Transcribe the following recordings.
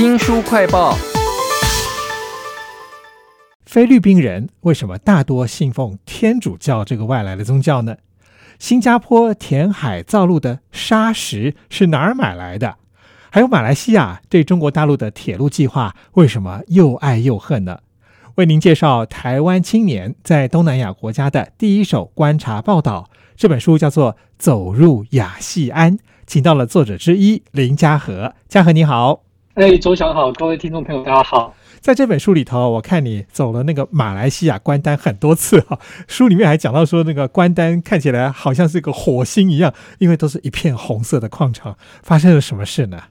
新书快报：菲律宾人为什么大多信奉天主教这个外来的宗教呢？新加坡填海造陆的砂石是哪儿买来的？还有马来西亚对中国大陆的铁路计划为什么又爱又恨呢？为您介绍台湾青年在东南亚国家的第一手观察报道。这本书叫做《走入亚细安》，请到了作者之一林嘉禾。嘉禾你好，哎，周翔好，各位听众朋友大家好。在这本书里头，我看你走了那个马来西亚关丹很多次哈。书里面还讲到说，那个关丹看起来好像是个火星一样，因为都是一片红色的矿场。发生了什么事呢？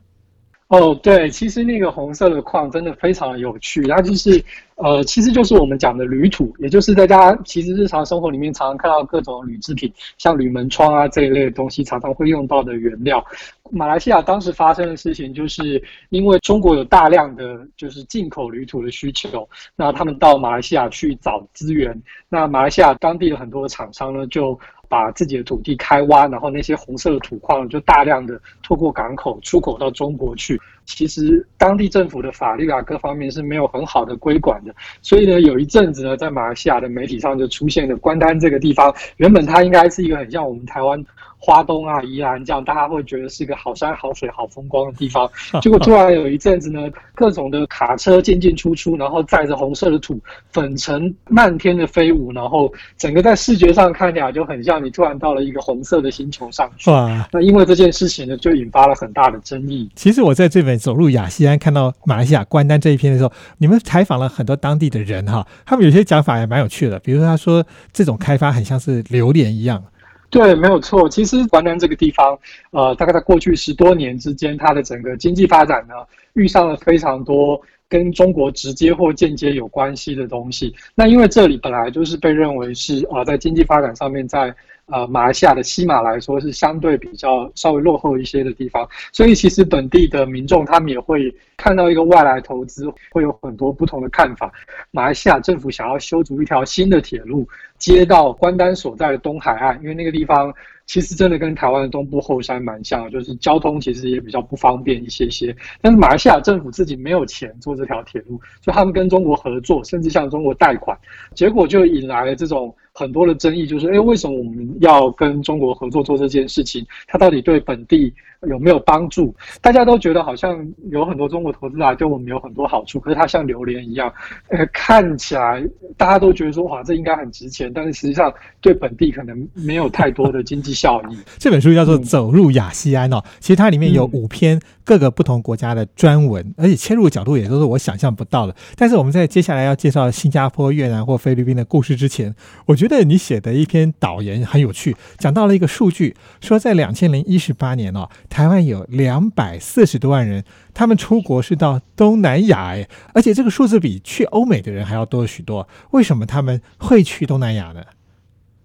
哦，对，其实那个红色的矿真的非常有趣，它就是呃，其实就是我们讲的铝土，也就是大家其实日常生活里面常常看到各种铝制品，像铝门窗啊这一类的东西，常常会用到的原料。马来西亚当时发生的事情，就是因为中国有大量的就是进口铝土的需求，那他们到马来西亚去找资源，那马来西亚当地的很多的厂商呢就。把自己的土地开挖，然后那些红色的土矿就大量的透过港口出口到中国去。其实当地政府的法律啊各方面是没有很好的规管的，所以呢，有一阵子呢，在马来西亚的媒体上就出现了关丹这个地方，原本它应该是一个很像我们台湾。花东啊，宜兰这样，大家会觉得是一个好山好水好风光的地方。结果突然有一阵子呢，各种的卡车进进出出，然后载着红色的土，粉尘漫天的飞舞，然后整个在视觉上看起来就很像你突然到了一个红色的星球上去。哇！那因为这件事情呢，就引发了很大的争议。其实我在这本走入亚西安看到马来西亚关丹这一篇的时候，你们采访了很多当地的人哈，他们有些讲法也蛮有趣的，比如说他说这种开发很像是榴莲一样。对，没有错。其实关南这个地方，呃，大概在过去十多年之间，它的整个经济发展呢，遇上了非常多跟中国直接或间接有关系的东西。那因为这里本来就是被认为是啊，在经济发展上面，在呃马来西亚的西马来说是相对比较稍微落后一些的地方，所以其实本地的民众他们也会看到一个外来投资，会有很多不同的看法。马来西亚政府想要修筑一条新的铁路。接到关丹所在的东海岸，因为那个地方其实真的跟台湾的东部后山蛮像，就是交通其实也比较不方便一些些。但是马来西亚政府自己没有钱做这条铁路，所以他们跟中国合作，甚至向中国贷款，结果就引来了这种很多的争议，就是哎，为什么我们要跟中国合作做这件事情？它到底对本地有没有帮助？大家都觉得好像有很多中国投资来对我们有很多好处，可是它像榴莲一样，呃，看起来大家都觉得说哇，这应该很值钱。但是实际上，对本地可能没有太多的经济效益。这本书叫做《走入亚西安》哦，其实它里面有五篇各个不同国家的专文，而且切入角度也都是我想象不到的。但是我们在接下来要介绍新加坡、越南或菲律宾的故事之前，我觉得你写的一篇导言很有趣，讲到了一个数据，说在两千零一十八年哦，台湾有两百四十多万人，他们出国是到东南亚，哎，而且这个数字比去欧美的人还要多许多。为什么他们会去东南亚？呢，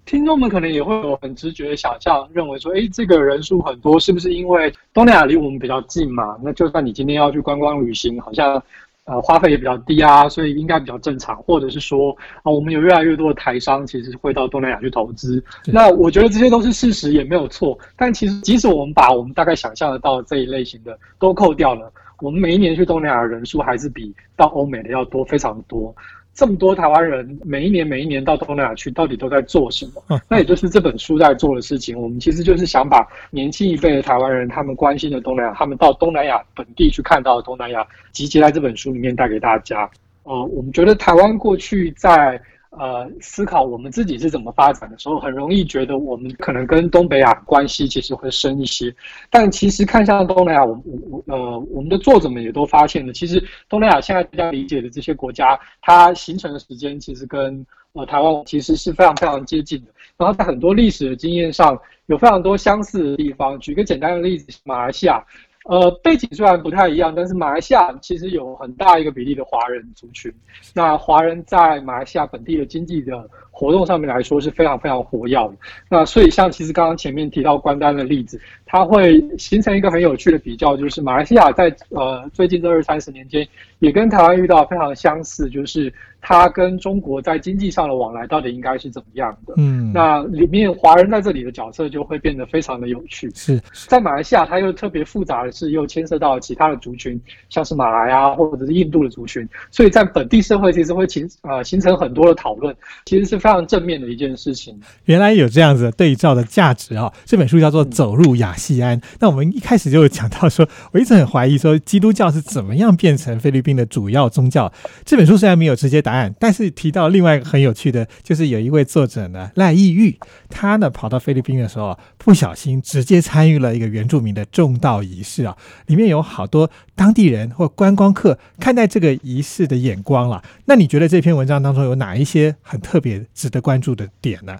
听众们可能也会有很直觉的想象，认为说，哎，这个人数很多，是不是因为东南亚离我们比较近嘛？那就算你今天要去观光旅行，好像呃花费也比较低啊，所以应该比较正常。或者是说，啊，我们有越来越多的台商其实会到东南亚去投资。那我觉得这些都是事实，也没有错。但其实，即使我们把我们大概想象得到这一类型的都扣掉了，我们每一年去东南亚的人数还是比到欧美的要多非常多。这么多台湾人每一年每一年到东南亚去，到底都在做什么？那也就是这本书在做的事情。我们其实就是想把年轻一辈的台湾人他们关心的东南亚，他们到东南亚本地去看到的东南亚，集结在这本书里面带给大家。呃，我们觉得台湾过去在。呃，思考我们自己是怎么发展的时候，很容易觉得我们可能跟东北亚关系其实会深一些。但其实看向东南亚，我我我呃，我们的作者们也都发现了，其实东南亚现在大家理解的这些国家，它形成的时间其实跟呃台湾其实是非常非常接近的。然后在很多历史的经验上，有非常多相似的地方。举个简单的例子，马来西亚。呃，背景虽然不太一样，但是马来西亚其实有很大一个比例的华人族群。那华人在马来西亚本地的经济的活动上面来说是非常非常活跃的。那所以像其实刚刚前面提到关丹的例子，它会形成一个很有趣的比较，就是马来西亚在呃最近这二三十年间，也跟台湾遇到非常相似，就是它跟中国在经济上的往来到底应该是怎么样的？嗯，那里面华人在这里的角色就会变得非常的有趣。是在马来西亚，它又特别复杂的是，又牵涉到其他的族群，像是马来啊，或者是印度的族群，所以在本地社会其实会形呃形成很多的讨论，其实是非常正面的一件事情。原来有这样子对照的价值啊！这本书叫做《走入雅西安》。那我们一开始就有讲到说，我一直很怀疑说，基督教是怎么样变成菲律宾的主要宗教。这本书虽然没有直接答案，但是提到另外一个很有趣的，就是有一位作者呢赖义玉，他呢跑到菲律宾的时候，不小心直接参与了一个原住民的种稻仪式啊，里面有好多当地人或观光客看待这个仪式的眼光了。那你觉得这篇文章当中有哪一些很特别、值得关注的点呢？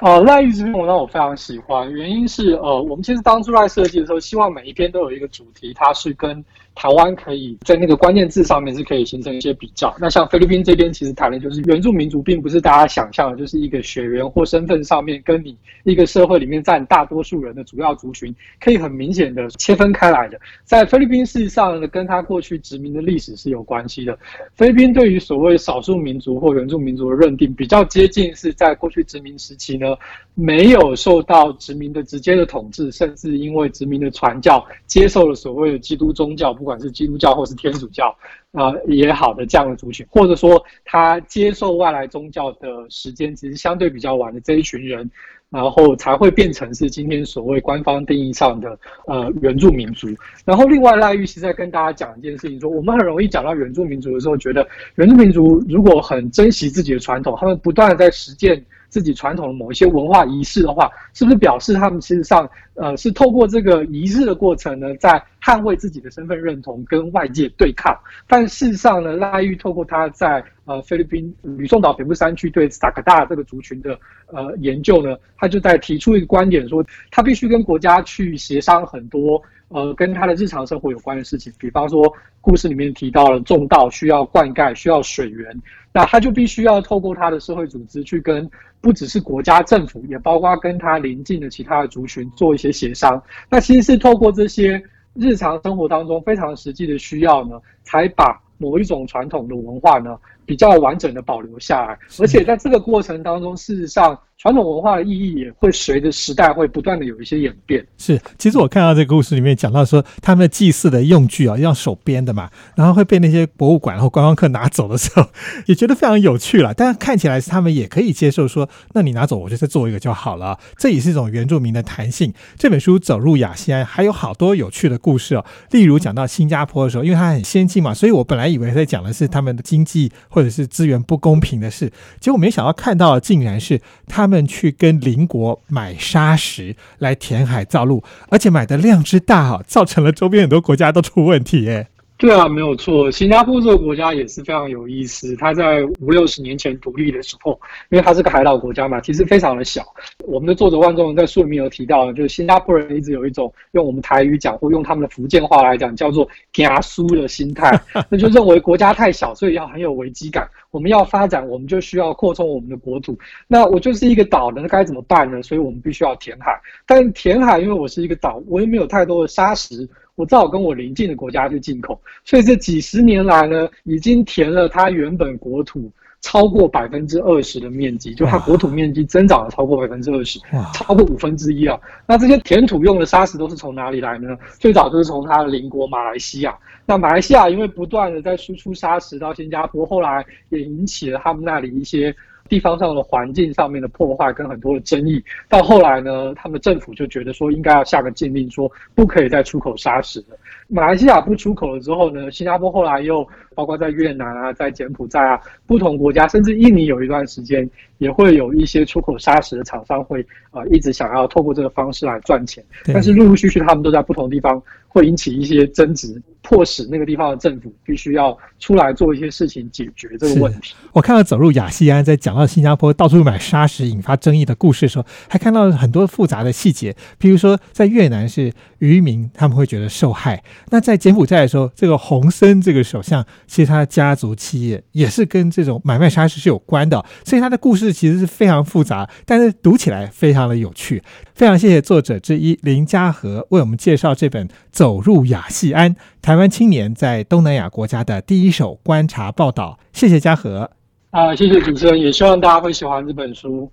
呃，赖玉这篇文章我非常喜欢，原因是呃，我们其实当初在设计的时候，希望每一篇都有一个主题，它是跟。台湾可以在那个关键字上面是可以形成一些比较。那像菲律宾这边，其实谈的就是原住民族，并不是大家想象的，就是一个血缘或身份上面跟你一个社会里面占大多数人的主要族群，可以很明显的切分开来的。在菲律宾事实上呢，跟他过去殖民的历史是有关系的。菲律宾对于所谓少数民族或原住民族的认定，比较接近是在过去殖民时期呢，没有受到殖民的直接的统治，甚至因为殖民的传教，接受了所谓的基督宗教。不管是基督教或是天主教，啊也好的这样的族群，或者说他接受外来宗教的时间其实相对比较晚的这一群人，然后才会变成是今天所谓官方定义上的呃原住民族。然后另外赖玉其在跟大家讲一件事情，说我们很容易讲到原住民族的时候，觉得原住民族如果很珍惜自己的传统，他们不断的在实践。自己传统的某一些文化仪式的话，是不是表示他们其实上，呃，是透过这个仪式的过程呢，在捍卫自己的身份认同，跟外界对抗？但事实上呢，赖玉透过他在呃菲律宾吕宋岛北部山区对萨克达这个族群的呃研究呢，他就在提出一个观点，说他必须跟国家去协商很多。呃，跟他的日常生活有关的事情，比方说故事里面提到了种稻需要灌溉，需要水源，那他就必须要透过他的社会组织去跟不只是国家政府，也包括跟他邻近的其他的族群做一些协商。那其实是透过这些日常生活当中非常实际的需要呢，才把某一种传统的文化呢比较完整的保留下来。而且在这个过程当中，事实上。传统文化的意义也会随着时代会不断的有一些演变。是，其实我看到这个故事里面讲到说，他们祭祀的用具啊，要手编的嘛，然后会被那些博物馆或观光客拿走的时候，也觉得非常有趣了。但是看起来是他们也可以接受说，那你拿走，我就再做一个就好了。这也是一种原住民的弹性。这本书走入雅西安还有好多有趣的故事哦，例如讲到新加坡的时候，因为它很先进嘛，所以我本来以为在讲的是他们的经济或者是资源不公平的事，结果没想到看到的竟然是他们。去跟邻国买砂石来填海造陆，而且买的量之大哦，造成了周边很多国家都出问题哎。对啊，没有错。新加坡这个国家也是非常有意思。它在五六十年前独立的时候，因为它是个海岛国家嘛，其实非常的小。我们的作者万中在书里面有提到，就是新加坡人一直有一种用我们台语讲，或用他们的福建话来讲，叫做“牙苏”的心态，那就认为国家太小，所以要很有危机感。我们要发展，我们就需要扩充我们的国土。那我就是一个岛，那该怎么办呢？所以我们必须要填海。但填海，因为我是一个岛，我也没有太多的沙石。我只好跟我邻近的国家去进口，所以这几十年来呢，已经填了它原本国土超过百分之二十的面积，就它国土面积增长了超过百分之二十，超过五分之一啊。那这些填土用的砂石都是从哪里来呢？最早就是从它的邻国马来西亚。那马来西亚因为不断的在输出砂石到新加坡，后来也引起了他们那里一些。地方上的环境上面的破坏跟很多的争议，到后来呢，他们政府就觉得说应该要下个禁令，说不可以再出口砂石了。马来西亚不出口了之后呢，新加坡后来又包括在越南啊，在柬埔寨啊，不同国家，甚至印尼有一段时间也会有一些出口砂石的厂商会啊一直想要透过这个方式来赚钱，但是陆陆续续他们都在不同地方会引起一些争执。迫使那个地方的政府必须要出来做一些事情解决这个问题。我看到走入亚细安，在讲到新加坡到处买砂石引发争议的故事的时候，还看到很多复杂的细节。比如说，在越南是渔民他们会觉得受害，那在柬埔寨的时候，这个洪森这个首相，其实他的家族企业也是跟这种买卖沙石是有关的，所以他的故事其实是非常复杂，但是读起来非常的有趣。非常谢谢作者之一林家和为我们介绍这本《走入亚细安：台湾青年在东南亚国家的第一手观察报道》。谢谢家和啊，谢谢主持人，也希望大家会喜欢这本书。